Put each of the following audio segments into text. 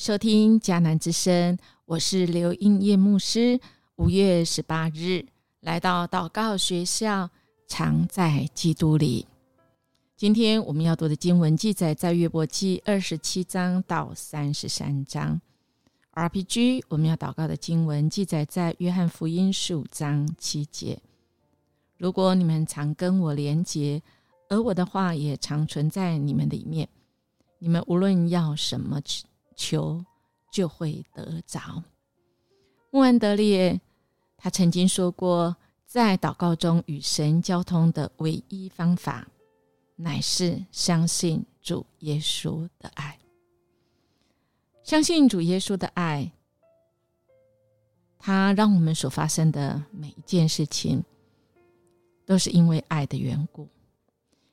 收听迦南之声，我是刘英叶牧师。五月十八日来到祷告学校，常在基督里。今天我们要读的经文记载在约伯记二十七章到三十三章。RPG 我们要祷告的经文记载在约翰福音十五章七节。如果你们常跟我连结，而我的话也常存在你们里面。你们无论要什么求，就会得着。穆安德烈他曾经说过，在祷告中与神交通的唯一方法，乃是相信主耶稣的爱。相信主耶稣的爱，他让我们所发生的每一件事情，都是因为爱的缘故。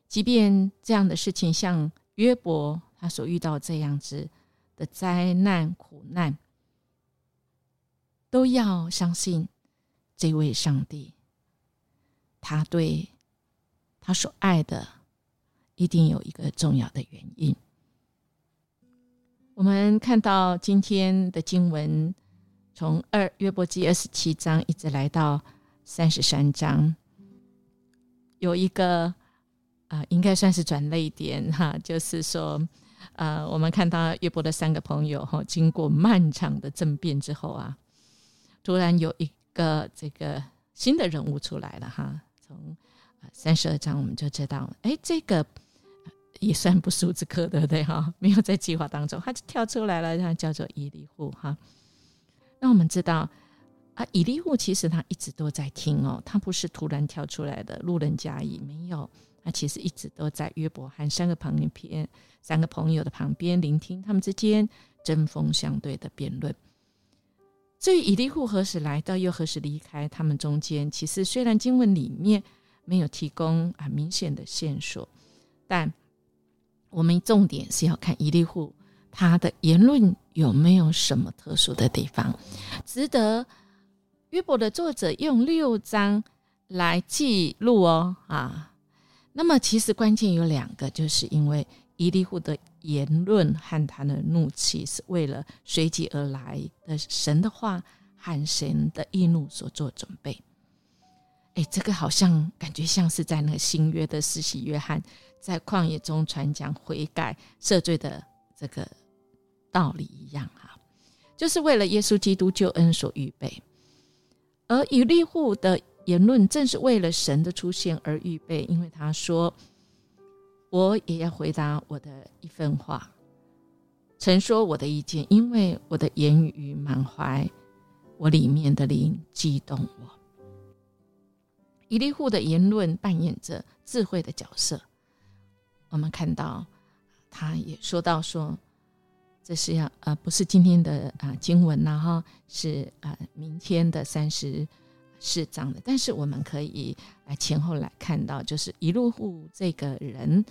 即便这样的事情，像约伯。他所遇到这样子的灾难苦难，都要相信这位上帝，他对他所爱的一定有一个重要的原因。我们看到今天的经文，从二约伯记二十七章一直来到三十三章，有一个啊，应该算是转泪点哈，就是说。呃，我们看到约伯的三个朋友哈，经过漫长的政变之后啊，突然有一个这个新的人物出来了哈。从三十二章我们就知道，哎，这个也算不速之客，对不对哈？没有在计划当中，他就跳出来了，他叫做以利户哈。那我们知道啊，以利户其实他一直都在听哦，他不是突然跳出来的路人甲乙，没有。那其实一直都在约伯和三个朋友边、三个朋友的旁边聆听他们之间针锋相对的辩论。至于以利户何时来到，又何时离开，他们中间其实虽然经文里面没有提供很明显的线索，但我们重点是要看以利户他的言论有没有什么特殊的地方，值得约伯的作者用六章来记录哦啊。那么，其实关键有两个，就是因为伊利户的言论和他的怒气，是为了随即而来的神的话和神的易怒所做准备。哎，这个好像感觉像是在那个新约的施洗约翰在旷野中传讲悔改赦罪的这个道理一样哈，就是为了耶稣基督救恩所预备，而以利户的。言论正是为了神的出现而预备，因为他说：“我也要回答我的一份话，曾说我的意见，因为我的言语满怀我里面的灵激动我。”伊利户的言论扮演着智慧的角色。我们看到，他也说到说：“这是要呃，不是今天的啊经文呐，哈，是啊明天的三十。”是这样的，但是我们可以来前后来看到，就是一路户这个人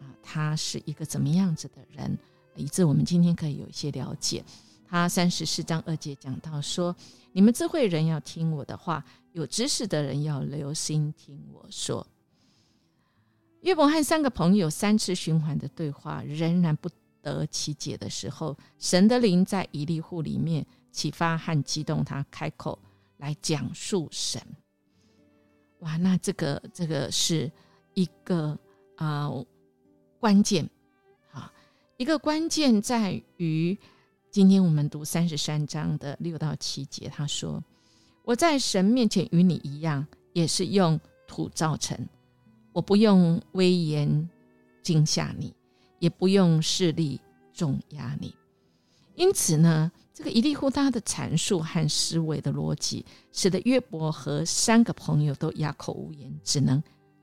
啊，他是一个怎么样子的人，以致我们今天可以有一些了解。他三十四章二节讲到说：“你们智慧人要听我的话，有知识的人要留心听我说。”约伯和三个朋友三次循环的对话仍然不得其解的时候，神的灵在一立户里面启发和激动他开口。来讲述神，哇，那这个这个是一个啊关键啊，一个关键在于今天我们读三十三章的六到七节，他说：“我在神面前与你一样，也是用土造成，我不用威严惊吓你，也不用势力重压你，因此呢。”这个伊利户他的阐述和思维的逻辑，使得约伯和三个朋友都哑口无言，只能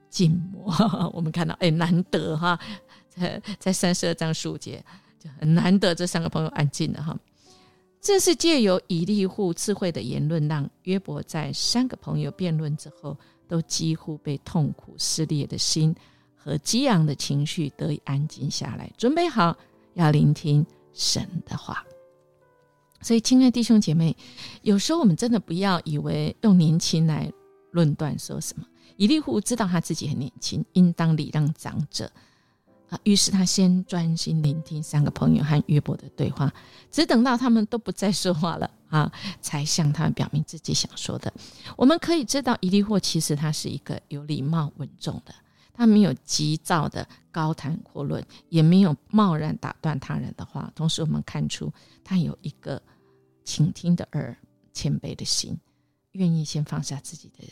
静默。我们看到，哎，难得哈，在 在三十二章数节就很难得，这三个朋友安静了哈。这是借由以利户智慧的言论，让约伯在三个朋友辩论之后，都几乎被痛苦撕裂的心和激昂的情绪得以安静下来，准备好要聆听神的话。所以，亲爱的弟兄姐妹，有时候我们真的不要以为用年轻来论断说什么。以利户知道他自己很年轻，应当礼让长者。啊，于是他先专心聆听三个朋友和约伯的对话，只等到他们都不再说话了啊，才向他们表明自己想说的。我们可以知道，伊利霍其实他是一个有礼貌稳重的，他没有急躁的高谈阔论，也没有贸然打断他人的话。同时，我们看出他有一个倾听的耳、谦卑的心，愿意先放下自己的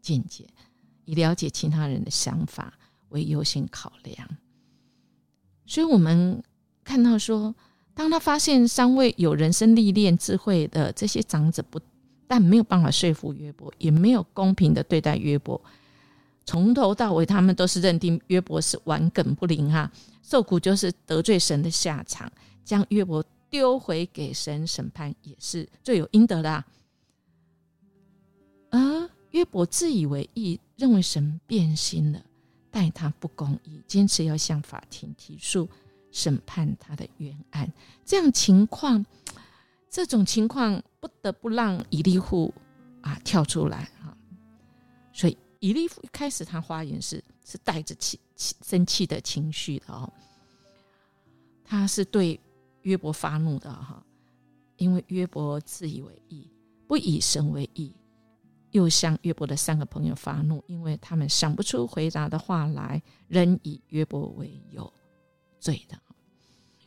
见解，以了解其他人的想法为优先考量。所以，我们看到说，当他发现三位有人生历练、智慧的这些长者，不但没有办法说服约伯，也没有公平的对待约伯，从头到尾，他们都是认定约伯是顽梗不灵哈，受苦就是得罪神的下场，将约伯丢回给神审判，也是罪有应得的。而约伯自以为意，认为神变心了。待他不公义，坚持要向法庭提诉审判他的冤案，这样情况，这种情况不得不让以利户啊跳出来啊。所以以利户一开始他发言是是带着气气生气的情绪的哦，他是对约伯发怒的哈，因为约伯自以为义，不以神为义。又向约伯的三个朋友发怒，因为他们想不出回答的话来，仍以约伯为有罪的。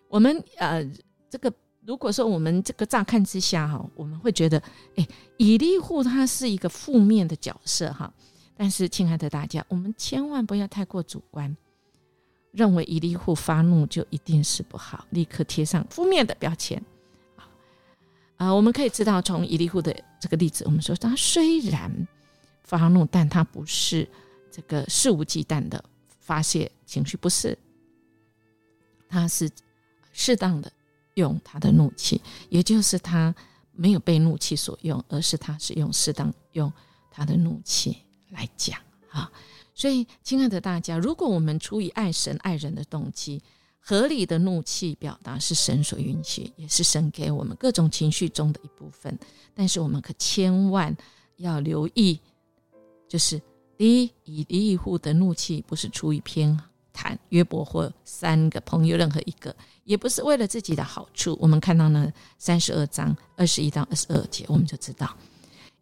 我们呃，这个如果说我们这个乍看之下哈，我们会觉得，哎，以利户他是一个负面的角色哈。但是，亲爱的大家，我们千万不要太过主观，认为以利户发怒就一定是不好，立刻贴上负面的标签。啊，我们可以知道，从以利户的这个例子，我们说他虽然发怒，但他不是这个肆无忌惮的发泄情绪，不是，他是适当的用他的怒气，也就是他没有被怒气所用，而是他是用适当用他的怒气。来讲啊。所以，亲爱的大家，如果我们出于爱神爱人的动机，合理的怒气表达是神所允许，也是神给我们各种情绪中的一部分。但是我们可千万要留意，就是第一，以利益户的怒气不是出于偏袒约伯或三个朋友任何一个，也不是为了自己的好处。我们看到呢，三十二章二十一到二十二节，我们就知道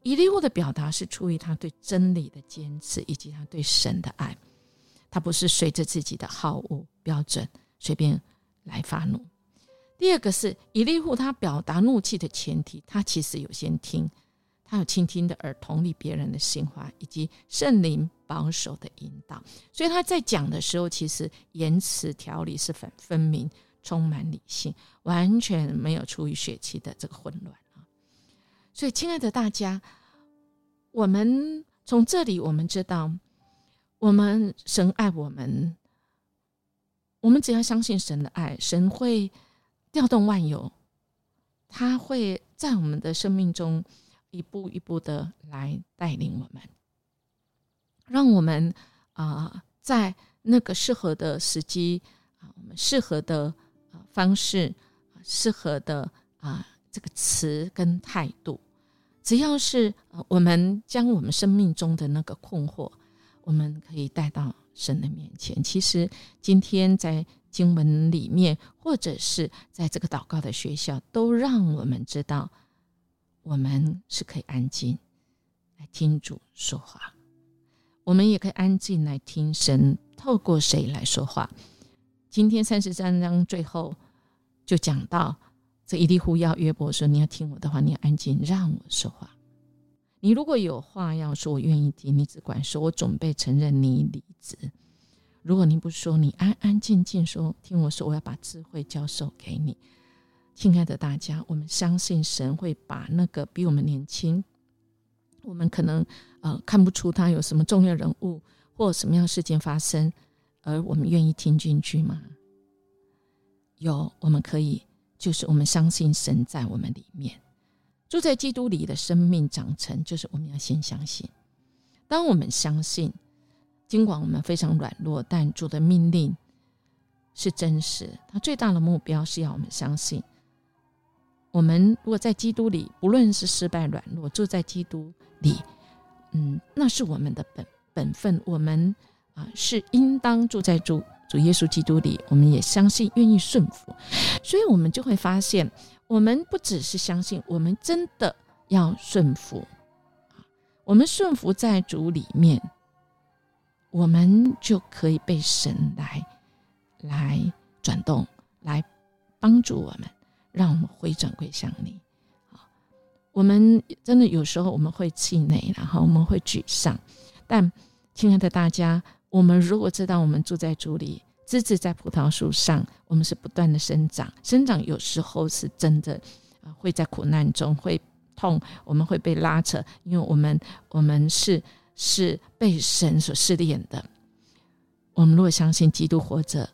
以利户的表达是出于他对真理的坚持，以及他对神的爱。他不是随着自己的好恶标准。随便来发怒。第二个是以利户，他表达怒气的前提，他其实有先听，他有倾听的耳，同理别人的心话，以及圣灵保守的引导。所以他在讲的时候，其实言辞条理是很分明，充满理性，完全没有出于血气的这个混乱。所以，亲爱的大家，我们从这里我们知道，我们神爱我们。我们只要相信神的爱，神会调动万有，他会在我们的生命中一步一步的来带领我们，让我们啊，在那个适合的时机啊，我们适合的方式，适合的啊这个词跟态度，只要是我们将我们生命中的那个困惑，我们可以带到。神的面前，其实今天在经文里面，或者是在这个祷告的学校，都让我们知道，我们是可以安静来听主说话，我们也可以安静来听神透过谁来说话。今天三十三章最后就讲到，这一利呼要约伯说：“你要听我的话，你要安静，让我说话。”你如果有话要说，我愿意听。你只管说，我准备承认你理智。如果你不说，你安安静静说，听我说，我要把智慧教授给你。亲爱的大家，我们相信神会把那个比我们年轻，我们可能呃看不出他有什么重要人物或什么样事件发生，而我们愿意听进去吗？有，我们可以，就是我们相信神在我们里面。住在基督里的生命长成，就是我们要先相信。当我们相信，尽管我们非常软弱，但主的命令是真实。他最大的目标是要我们相信。我们如果在基督里，不论是失败软弱，住在基督里，嗯，那是我们的本本分。我们啊，是应当住在主主耶稣基督里，我们也相信，愿意顺服，所以我们就会发现，我们不只是相信，我们真的要顺服。我们顺服在主里面，我们就可以被神来来转动，来帮助我们，让我们回转归向你。我们真的有时候我们会气馁，然后我们会沮丧，但亲爱的大家，我们如果知道我们住在主里，枝子在葡萄树上，我们是不断的生长，生长有时候是真的，会在苦难中会痛，我们会被拉扯，因为我们我们是是被神所试炼的。我们如果相信基督活着，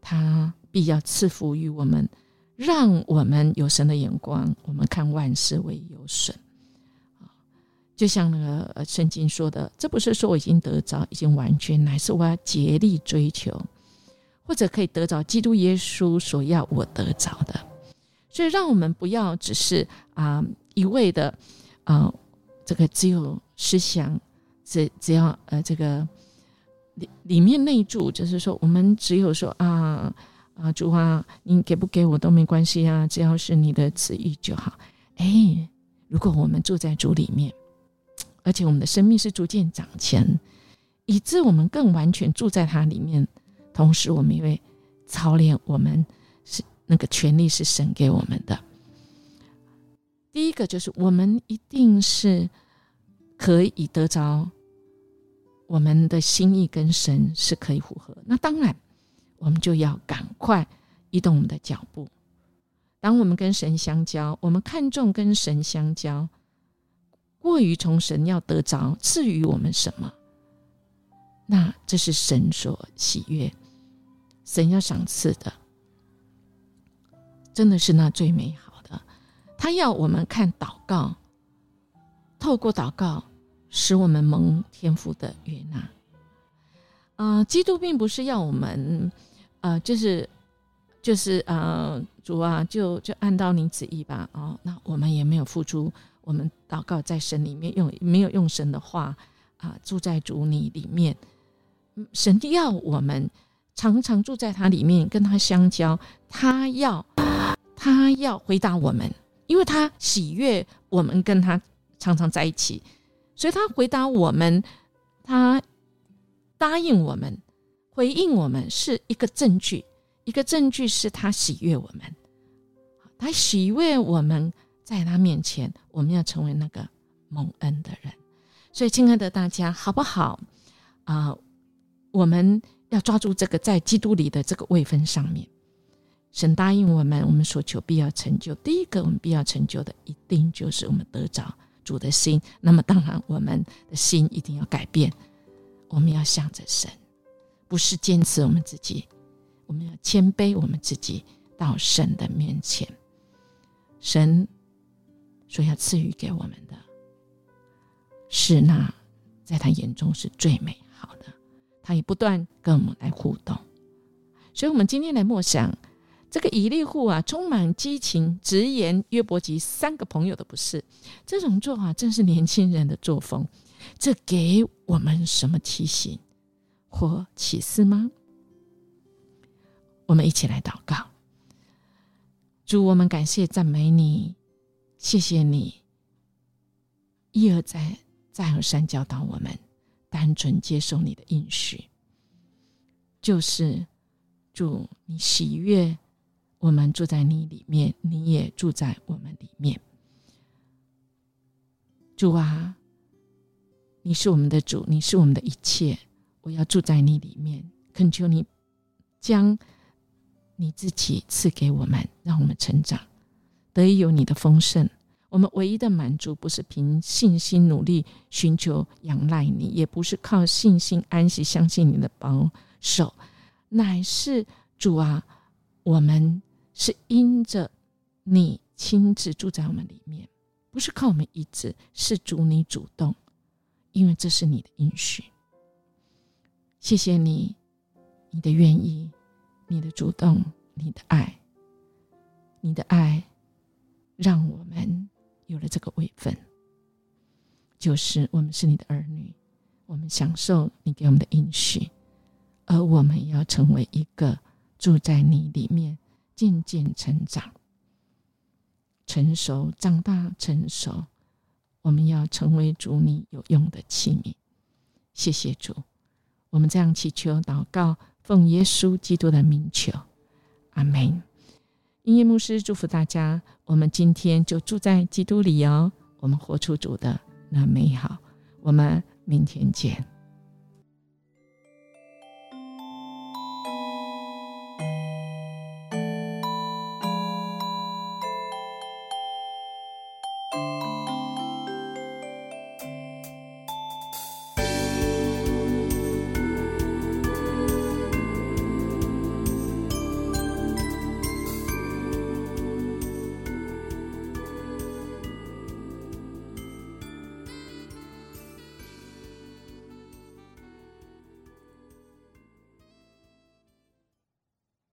他必要赐福于我们。让我们有神的眼光，我们看万事为有损！就像那个圣经说的，这不是说我已经得着，已经完全，乃是我要竭力追求，或者可以得着基督耶稣所要我得着的。所以，让我们不要只是啊一味的啊，这个只有思想，只只要呃这个里里面内住，就是说，我们只有说啊。啊，主啊，你给不给我都没关系啊，只要是你的旨意就好。哎，如果我们住在主里面，而且我们的生命是逐渐长成，以致我们更完全住在它里面，同时我们也会操练我们是那个权利是神给我们的。第一个就是我们一定是可以得着我们的心意跟神是可以符合。那当然。我们就要赶快移动我们的脚步。当我们跟神相交，我们看重跟神相交，过于从神要得着赐予我们什么，那这是神所喜悦，神要赏赐的，真的是那最美好的。他要我们看祷告，透过祷告使我们蒙天父的悦纳。啊，基督并不是要我们。呃，就是，就是呃，主啊，就就按照您旨意吧。哦，那我们也没有付出，我们祷告在神里面用，没有用神的话啊，住在主你里面。神要我们常常住在他里面，跟他相交。他要，他要回答我们，因为他喜悦我们跟他常常在一起，所以他回答我们，他答应我们。回应我们是一个证据，一个证据是他喜悦我们，他喜悦我们在他面前，我们要成为那个蒙恩的人。所以，亲爱的大家，好不好啊？我们要抓住这个在基督里的这个位分上面。神答应我们，我们所求必要成就。第一个，我们必要成就的，一定就是我们得着主的心。那么，当然，我们的心一定要改变，我们要向着神。不是坚持我们自己，我们要谦卑我们自己到神的面前。神所要赐予给我们的，是那在他眼中是最美好的。他也不断跟我们来互动，所以，我们今天来默想这个以利户啊，充满激情，直言约伯及三个朋友的不是。这种做法正是年轻人的作风。这给我们什么提醒？或启示吗？我们一起来祷告。主，我们感谢赞美你，谢谢你一而再、再而三教导我们，单纯接受你的应许，就是主，你喜悦我们住在你里面，你也住在我们里面。主啊，你是我们的主，你是我们的一切。我要住在你里面，恳求你将你自己赐给我们，让我们成长，得以有你的丰盛。我们唯一的满足，不是凭信心努力寻求仰赖你，也不是靠信心安息相信你的保守，乃是主啊，我们是因着你亲自住在我们里面，不是靠我们意志，是主你主动，因为这是你的应许。谢谢你，你的愿意，你的主动，你的爱，你的爱，让我们有了这个位分，就是我们是你的儿女，我们享受你给我们的应许，而我们要成为一个住在你里面，渐渐成长、成熟、长大、成熟。我们要成为主你有用的器皿。谢谢主，我们这样祈求祷告，奉耶稣基督的名求，阿门。音乐牧师祝福大家，我们今天就住在基督里哦，我们活出主的那美好。我们明天见。